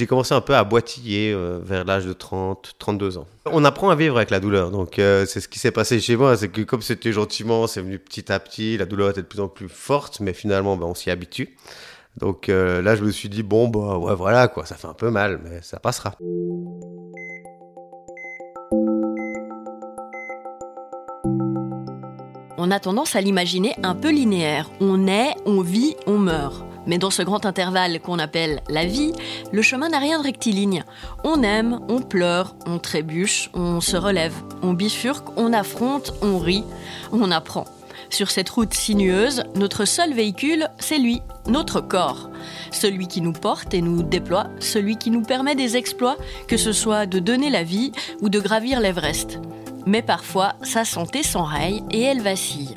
j'ai commencé un peu à boitiller euh, vers l'âge de 30, 32 ans. On apprend à vivre avec la douleur, donc euh, c'est ce qui s'est passé chez moi, c'est que comme c'était gentiment, c'est venu petit à petit, la douleur était de plus en plus forte, mais finalement, ben, on s'y habitue. Donc euh, là, je me suis dit, bon, bah ouais, voilà, quoi, ça fait un peu mal, mais ça passera. On a tendance à l'imaginer un peu linéaire. On naît, on vit, on meurt. Mais dans ce grand intervalle qu'on appelle la vie, le chemin n'a rien de rectiligne. On aime, on pleure, on trébuche, on se relève, on bifurque, on affronte, on rit, on apprend. Sur cette route sinueuse, notre seul véhicule, c'est lui, notre corps. Celui qui nous porte et nous déploie, celui qui nous permet des exploits, que ce soit de donner la vie ou de gravir l'Everest. Mais parfois, sa santé s'enraye et elle vacille.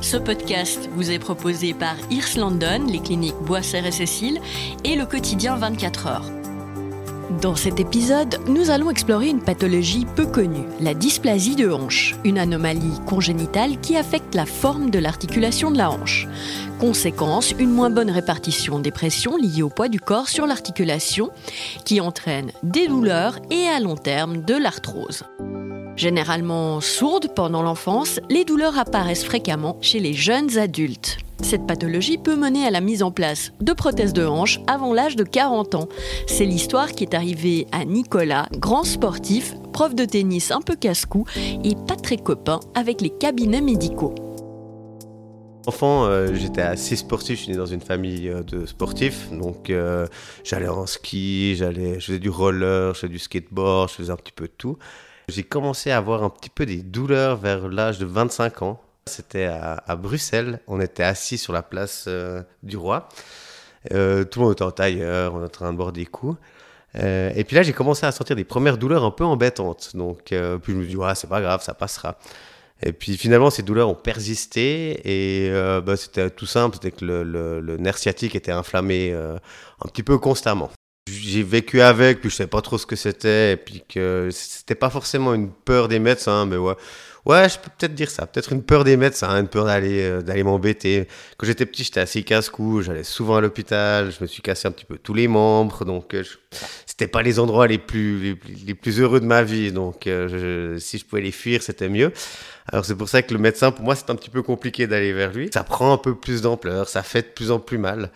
Ce podcast vous est proposé par Irs London, les cliniques Boisser et Cécile et le quotidien 24 heures. Dans cet épisode, nous allons explorer une pathologie peu connue, la dysplasie de hanche, une anomalie congénitale qui affecte la forme de l'articulation de la hanche. Conséquence, une moins bonne répartition des pressions liées au poids du corps sur l'articulation, qui entraîne des douleurs et à long terme de l'arthrose. Généralement sourdes pendant l'enfance, les douleurs apparaissent fréquemment chez les jeunes adultes. Cette pathologie peut mener à la mise en place de prothèses de hanche avant l'âge de 40 ans. C'est l'histoire qui est arrivée à Nicolas, grand sportif, prof de tennis un peu casse-cou et pas très copain avec les cabinets médicaux. Enfant, euh, j'étais assez sportif, je suis né dans une famille euh, de sportifs, donc euh, j'allais en ski, j'allais, je faisais du roller, je faisais du skateboard, je faisais un petit peu de tout. J'ai commencé à avoir un petit peu des douleurs vers l'âge de 25 ans. C'était à, Bruxelles. On était assis sur la place euh, du roi. Euh, tout le monde était en tailleur, on était en train de boire des coups. Euh, et puis là, j'ai commencé à sentir des premières douleurs un peu embêtantes. Donc, puis je me dis, ouais, c'est pas grave, ça passera. Et puis finalement, ces douleurs ont persisté et bah, c'était tout simple, c'était que le, nerf sciatique était inflammé un petit peu constamment j'ai vécu avec, puis je savais pas trop ce que c'était, et puis que c'était pas forcément une peur des médecins, mais ouais. Ouais, je peux peut-être dire ça. Peut-être une peur des médecins, une peur d'aller euh, m'embêter. Quand j'étais petit, j'étais assez casse-cou. J'allais souvent à l'hôpital. Je me suis cassé un petit peu tous les membres. Donc, euh, c'était pas les endroits les plus les, plus heureux de ma vie. Donc, euh, si je pouvais les fuir, c'était mieux. Alors, c'est pour ça que le médecin, pour moi, c'est un petit peu compliqué d'aller vers lui. Ça prend un peu plus d'ampleur. Ça fait de plus en plus mal.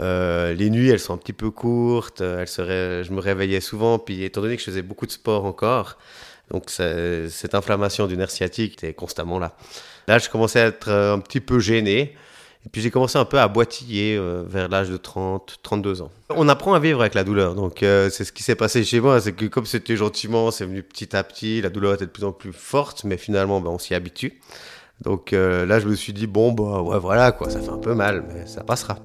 Euh, les nuits, elles sont un petit peu courtes. Elles je me réveillais souvent. Puis, étant donné que je faisais beaucoup de sport encore, donc cette inflammation du nerf sciatique était constamment là. Là, je commençais à être euh, un petit peu gêné. Et puis j'ai commencé un peu à boitiller euh, vers l'âge de 30, 32 ans. On apprend à vivre avec la douleur. Donc c'est ce qui s'est passé chez moi. C'est que comme c'était gentiment, c'est venu petit à petit. La douleur était de plus en plus forte. Mais finalement, ben, on s'y habitue. Donc là, je me suis dit, bon, bah ouais, voilà, quoi, ça fait un peu mal, mais ça passera.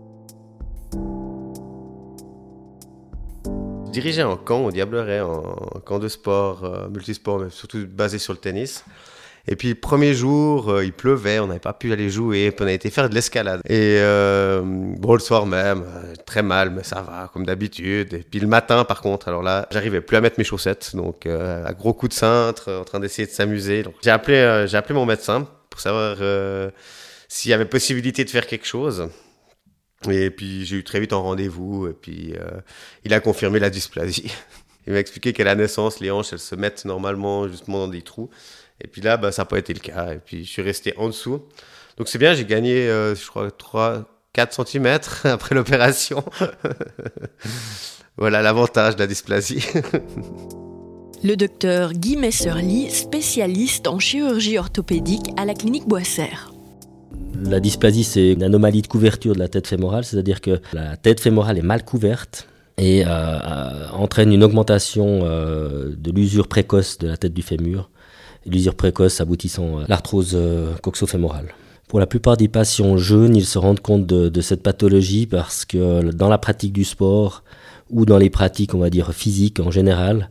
Dirigeais un camp au Diableret, un camp de sport, euh, multisport, mais surtout basé sur le tennis. Et puis, le premier jour, euh, il pleuvait, on n'avait pas pu aller jouer, puis on a été faire de l'escalade. Et euh, bon, le soir même, très mal, mais ça va, comme d'habitude. Et puis le matin, par contre, alors là, j'arrivais plus à mettre mes chaussettes, donc à gros coups de cintre, en train d'essayer de s'amuser. Donc j'ai appelé, j'ai appelé mon médecin pour savoir s'il y avait possibilité de faire quelque chose. Et puis j'ai eu très vite un rendez-vous et puis euh, il a confirmé la dysplasie. il m'a expliqué qu'à la naissance, les hanches, elles se mettent normalement justement dans des trous. Et puis là, bah, ça n'a pas été le cas. Et puis je suis resté en dessous. Donc c'est bien, j'ai gagné, euh, je crois, 3, 4 cm après l'opération. voilà l'avantage de la dysplasie. le docteur Guy Messerly, spécialiste en chirurgie orthopédique à la clinique Boissère. La dysplasie, c'est une anomalie de couverture de la tête fémorale, c'est-à-dire que la tête fémorale est mal couverte et euh, euh, entraîne une augmentation euh, de l'usure précoce de la tête du fémur, l'usure précoce aboutissant à l'arthrose coxofémorale. Pour la plupart des patients jeunes, ils se rendent compte de, de, cette pathologie parce que dans la pratique du sport ou dans les pratiques, on va dire, physiques en général,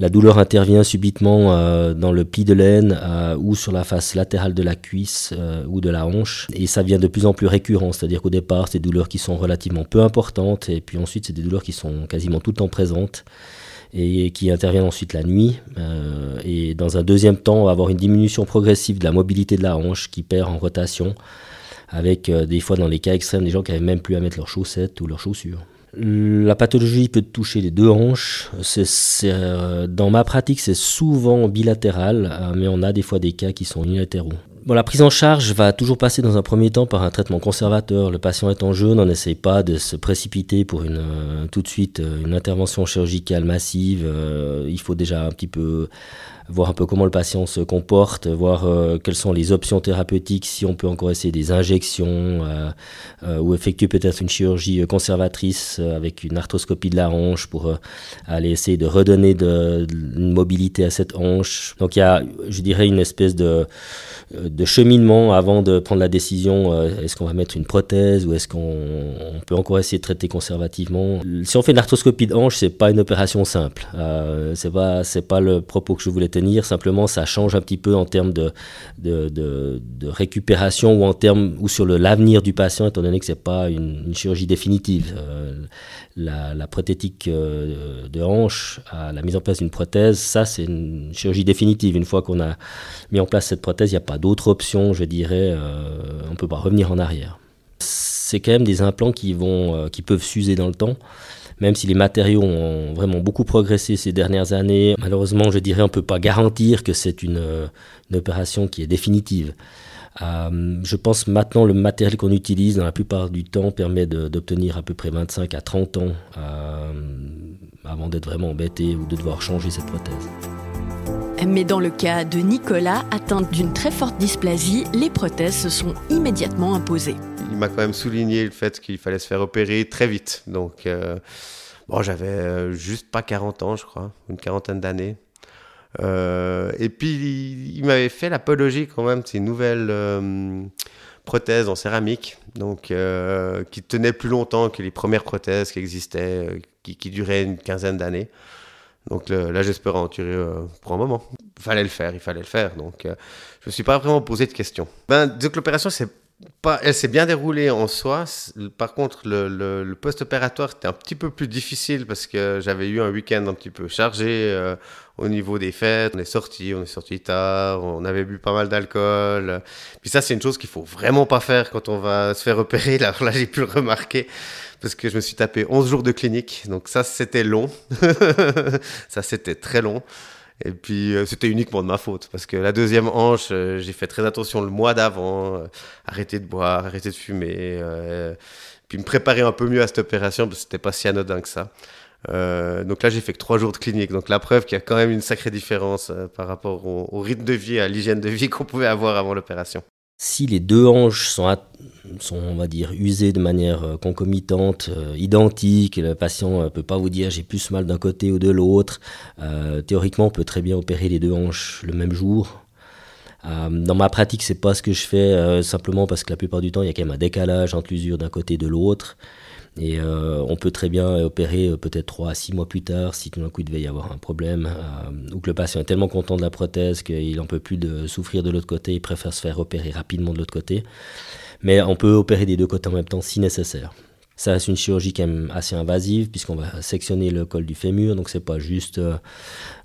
La douleur intervient subitement euh, dans le pli de laine euh, ou sur la face latérale de la cuisse euh, ou de la hanche. Et ça vient de plus en plus récurrent, c'est-à-dire qu'au départ, c'est des douleurs qui sont relativement peu importantes et puis ensuite, c'est des douleurs qui sont quasiment tout le temps présentes et qui interviennent ensuite la nuit. et dans un deuxième temps, on va avoir une diminution progressive de la mobilité de la hanche qui perd en rotation avec des fois dans les cas extrêmes des gens qui n'avaient même plus à mettre leurs chaussettes ou leurs chaussures. La pathologie peut toucher les deux hanches. Euh, dans ma pratique, c'est souvent bilatéral, euh, mais on a des fois des cas qui sont unilatéraux. Bon, la prise en charge va toujours passer dans un premier temps par un traitement conservateur. Le patient est en jaune, on n'essaye pas de se précipiter pour une, euh, tout de suite une intervention chirurgicale massive. il faut déjà un petit peu voir un peu comment le patient se comporte, voir euh, quelles sont les options thérapeutiques, si on peut encore essayer des injections euh, euh, ou effectuer peut-être une chirurgie conservatrice avec une arthroscopie de la hanche pour aller essayer de redonner une mobilité à cette hanche. Donc il y a, je dirais, une espèce de, cheminement avant de prendre la décision est-ce qu'on va mettre une prothèse ou est-ce qu'on peut encore essayer de traiter conservativement. Si on fait une arthroscopie de hanche, c'est pas une opération simple. c'est pas pas le propos que je voulais tenir simplement ça change un petit peu en termes de, récupération ou en termes ou sur l'avenir du patient, étant donné que ce n'est pas une, chirurgie définitive. Euh, la, prothétique euh, de hanche, la mise en place d'une prothèse, ça c'est une chirurgie définitive. Une fois qu'on a mis en place cette prothèse, il n'y a pas d'autre option, je dirais, euh, on ne peut pas revenir en arrière. C'est quand même des implants qui, vont, qui peuvent s'user dans le temps même si les matériaux ont vraiment beaucoup progressé ces dernières années, malheureusement, je dirais, on ne peut pas garantir que c'est une, opération qui est définitive. Euh, je pense maintenant le matériel qu'on utilise dans la plupart du temps permet d'obtenir à peu près 25 à 30 ans euh, avant d'être vraiment embêté ou de devoir changer cette prothèse. Mais dans le cas de Nicolas, atteint d'une très forte dysplasie, les prothèses se sont immédiatement imposées il m'a quand même souligné le fait qu'il fallait se faire opérer très vite. Donc, euh, bon, j'avais euh, juste pas 40 ans, je crois, une quarantaine d'années. Euh, et puis, il, m'avait fait l'apologie quand même de ces nouvelles prothèses en céramique, donc qui tenaient plus longtemps que les premières prothèses qui existaient, qui, duraient une quinzaine d'années. Donc là, j'espère en tirer pour un moment. Il fallait le faire, il fallait le faire. Donc, je ne me suis pas vraiment posé de questions. Ben, donc l'opération, elle s'est bien déroulée en soi. Par contre, le, post-opératoire était un petit peu plus difficile parce que j'avais eu un week-end un petit peu chargé euh, au niveau des fêtes. On est sorti, on est sorti tard, on avait bu pas mal d'alcool. Puis ça, c'est une chose qu'il faut vraiment pas faire quand on va se faire opérer. Là, là j'ai pu le remarquer parce que je me suis tapé 11 jours de clinique. Donc ça, c'était long. ça, c'était très long. Et puis euh, c'était uniquement de ma faute parce que la deuxième hanche, euh, j'ai fait très attention le mois d'avant, euh, arrêter de boire, arrêter de fumer, puis me préparer un peu mieux à cette opération parce que c'était pas si anodin que ça. donc là, j'ai fait que trois jours de clinique. Donc la preuve qu'il y a quand même une sacrée différence par rapport au, rythme de vie, à l'hygiène de vie qu'on pouvait avoir avant l'opération. Si les deux hanches sont usés de manière euh, concomitante, euh, identique. Le patient ne euh, peut pas vous dire j'ai plus mal d'un côté ou de l'autre. théoriquement, on peut très bien opérer les deux hanches le même jour. dans ma pratique, c'est pas ce que je fais, simplement parce que la plupart du temps, il y a quand même un décalage entre l'usure d'un côté et de l'autre. Et on peut très bien opérer peut-être 3 à 6 mois plus tard si tout d'un coup il devait y avoir un problème ou que le patient est tellement content de la prothèse qu'il n'en peut plus souffrir de l'autre côté, il préfère se faire opérer rapidement de l'autre côté mais on peut opérer des deux côtés en même temps si nécessaire. Ça reste une chirurgie quand même assez invasive puisqu'on va sectionner le col du fémur, donc c'est pas juste euh,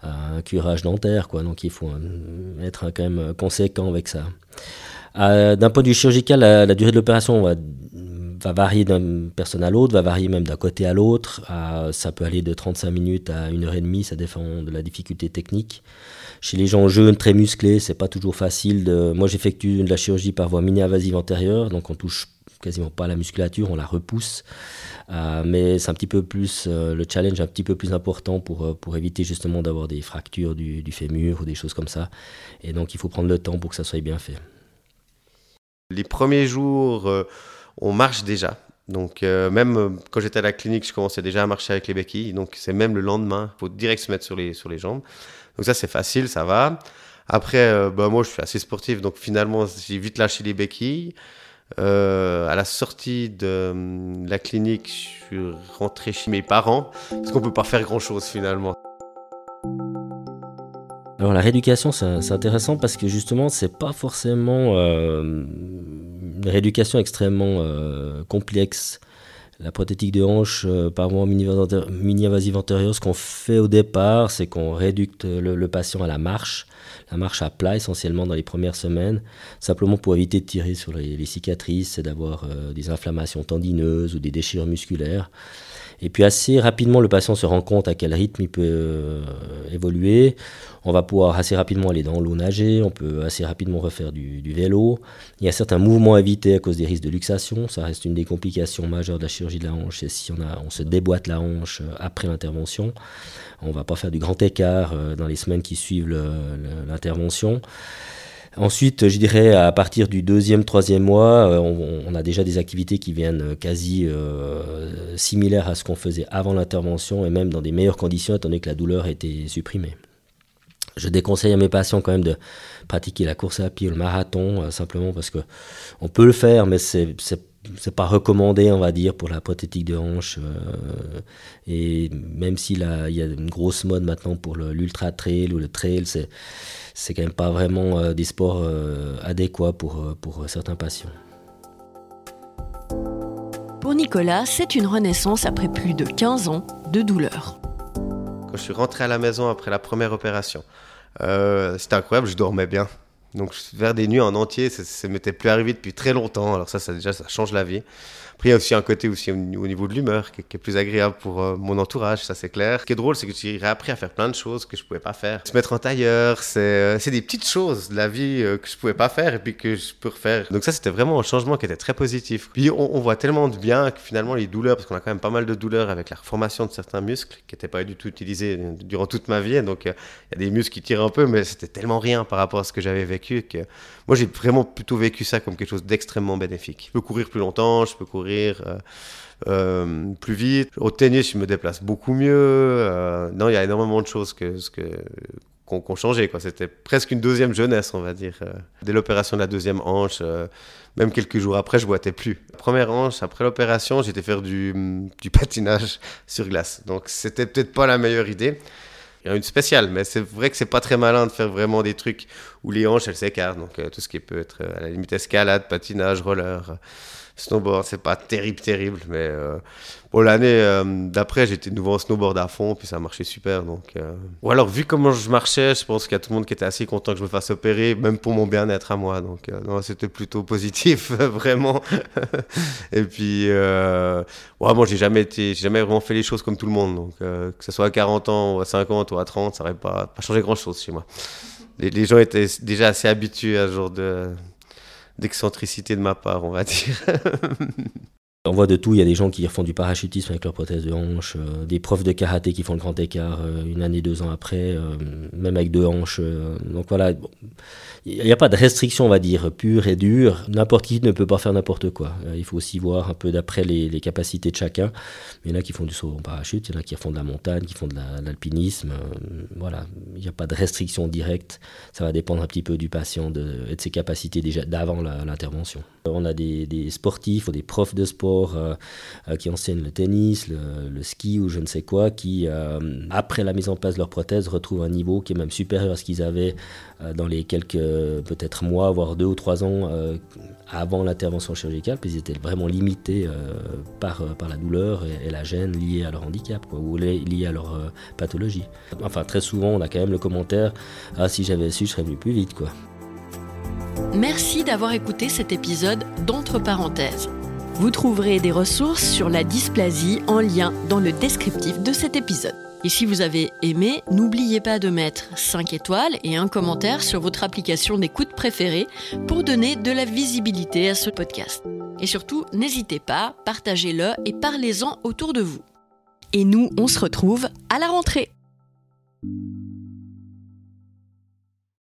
un curage dentaire, quoi. Donc il faut être quand même conséquent avec ça. Euh, d'un point de vue chirurgical, la, durée de l'opération va, va, varier d'une personne à l'autre, va varier même d'un côté à l'autre. ça peut aller de 35 minutes à 1 heure et demie, ça dépend de la difficulté technique. Chez les gens jeunes, très musclés, c'est pas toujours facile. Moi, j'effectue de la chirurgie par voie mini-invasive antérieure, donc on touche quasiment pas la musculature, on la repousse. Euh, mais c'est un petit peu plus, euh, le challenge un petit peu plus important pour, euh, pour éviter justement d'avoir des fractures du, fémur ou des choses comme ça. Et donc il faut prendre le temps pour que ça soit bien fait. Les premiers jours, on marche déjà. Donc même quand j'étais à la clinique, je commençais déjà à marcher avec les béquilles. Donc c'est même le lendemain, faut direct se mettre sur les, sur les jambes. Donc ça, c'est facile, ça va. Après, euh, bah, moi, je suis assez sportif, donc finalement, j'ai vite lâché les béquilles. Euh, à la sortie de la clinique, je suis rentré chez mes parents, parce qu'on peut pas faire grand-chose finalement. Alors la rééducation, c'est intéressant parce que justement, c'est pas forcément euh, rééducation extrêmement euh, complexe. La prothétique de hanche euh, par voie mini-invasive antérieure, ce qu'on fait au départ, c'est qu'on réducte le, patient à la marche, la marche à plat essentiellement dans les premières semaines, simplement pour éviter de tirer sur les, cicatrices et d'avoir des inflammations tendineuses ou des déchirures musculaires. Et puis assez rapidement, le patient se rend compte à quel rythme il peut euh, évoluer. On va pouvoir assez rapidement aller dans l'eau nager, on peut assez rapidement refaire du, vélo. Il y a certains mouvements à éviter à cause des risques de luxation. Ça reste une des complications majeures de la chirurgie de la hanche. C'est si on, se déboîte la hanche euh, après l'intervention. On ne va pas faire du grand écart euh, dans les semaines qui suivent l'intervention. Ensuite, je dirais à partir du deuxième, troisième mois, euh, on, a déjà des activités qui viennent quasi similaires à ce qu'on faisait avant l'intervention et même dans des meilleures conditions étant donné que la douleur était supprimée. Je déconseille à mes patients quand même de pratiquer la course à pied ou le marathon, simplement parce que on peut le faire, mais c'est c'est pas recommandé, on va dire, pour la prothétique de hanche. et même s'il y a une grosse mode maintenant pour l'ultra trail ou le trail, c'est c'est quand même pas vraiment euh, des sports euh, adéquats pour, euh, pour certains patients. Pour Nicolas, c'est une renaissance après plus de 15 ans de douleur. Quand je suis rentré à la maison après la première opération, c'était incroyable, je dormais bien. Donc vers des nuits en entier, ça ne m'était plus arrivé depuis très longtemps. Alors ça, ça déjà, ça change la vie. Après, il y a aussi un côté aussi au niveau de l'humeur qui, est plus agréable pour euh, mon entourage, ça c'est clair. Ce qui est drôle, c'est que j'ai appris à faire plein de choses que je pouvais pas faire. Se mettre en tailleur, c'est euh, des petites choses de la vie euh, que je pouvais pas faire et puis que je peux refaire. Donc ça, c'était vraiment un changement qui était très positif. Puis on, voit tellement de bien que finalement les douleurs, parce qu'on a quand même pas mal de douleurs avec la reformation de certains muscles qui n'étaient pas du tout utilisés durant toute ma vie. Donc il y a des muscles qui tirent un peu, mais c'était tellement rien par rapport à ce que j'avais vécu que moi j'ai vraiment plutôt vécu ça comme quelque chose d'extrêmement bénéfique. Je peux courir plus longtemps, je peux courir euh, euh, plus vite. Au tennis, je me déplace beaucoup mieux. Euh, non, il y a énormément de choses que, que, qu'on. Quoi. C'était presque une deuxième jeunesse, on va dire. Dès l'opération de la deuxième hanche, même quelques jours après, je boitais plus. première hanche, après l'opération, j'étais faire du, du, patinage sur glace. Donc, c'était peut-être pas la meilleure idée. Il y a une spéciale, mais c'est vrai que c'est pas très malin de faire vraiment des trucs où les hanches, elles s'écartent. Donc, tout ce qui peut être à la limite escalade, patinage, roller snowboard, c'est pas terrible, terrible, mais euh, l'année euh, d'après, j'étais nouveau en snowboard à fond, puis ça marchait super. Donc, euh. Ou alors, vu comment je marchais, je pense qu'il y a tout le monde qui était assez content que je me fasse opérer, même pour mon bien-être à moi. Donc, non, c'était plutôt positif, vraiment. Et puis, moi, j'ai jamais jamais vraiment fait les choses comme tout le monde. Donc, que ce soit à 40 ans, ou à 50 ou à 30, ça n'aurait pas, pas changé grand-chose chez moi. Les, les gens étaient déjà assez habitués à ce genre de d'excentricité de ma part, on va dire. On voit de tout, il y a des gens qui font du parachutisme avec leur prothèse de hanche, euh, des profs de karaté qui font le grand écart euh, une année, deux ans après, euh, même avec deux hanches. donc voilà, il n'y a pas de restriction, on va dire, pure et dure. N'importe qui ne peut pas faire n'importe quoi. il faut aussi voir un peu d'après les, capacités de chacun. Il y en a qui font du saut en parachute, il y en a qui font de la montagne, qui font de l'alpinisme. voilà, il n'y a pas de restriction directe. Ça va dépendre un petit peu du patient et de ses capacités déjà d'avant l'intervention. On a des, des sportifs ou des profs de sport euh, euh, qui enseignent le tennis, le, ski ou je ne sais quoi, qui, euh, après la mise en place de leur prothèse, retrouvent un niveau qui est même supérieur à ce qu'ils avaient dans les quelques, peut-être mois, voire deux ou trois ans avant l'intervention chirurgicale, puis ils étaient vraiment limités par, par la douleur et, la gêne liée à leur handicap, ou liée à leur pathologie. Enfin, très souvent, on a quand même le commentaire Ah, si j'avais su, je serais venu plus vite, quoi. Merci d'avoir écouté cet épisode d'Entre parenthèses. Vous trouverez des ressources sur la dysplasie en lien dans le descriptif de cet épisode. Et si vous avez aimé, n'oubliez pas de mettre 5 étoiles et un commentaire sur votre application d'écoute préférée pour donner de la visibilité à ce podcast. Et surtout, n'hésitez pas, partagez-le et parlez-en autour de vous. Et nous, on se retrouve à la rentrée.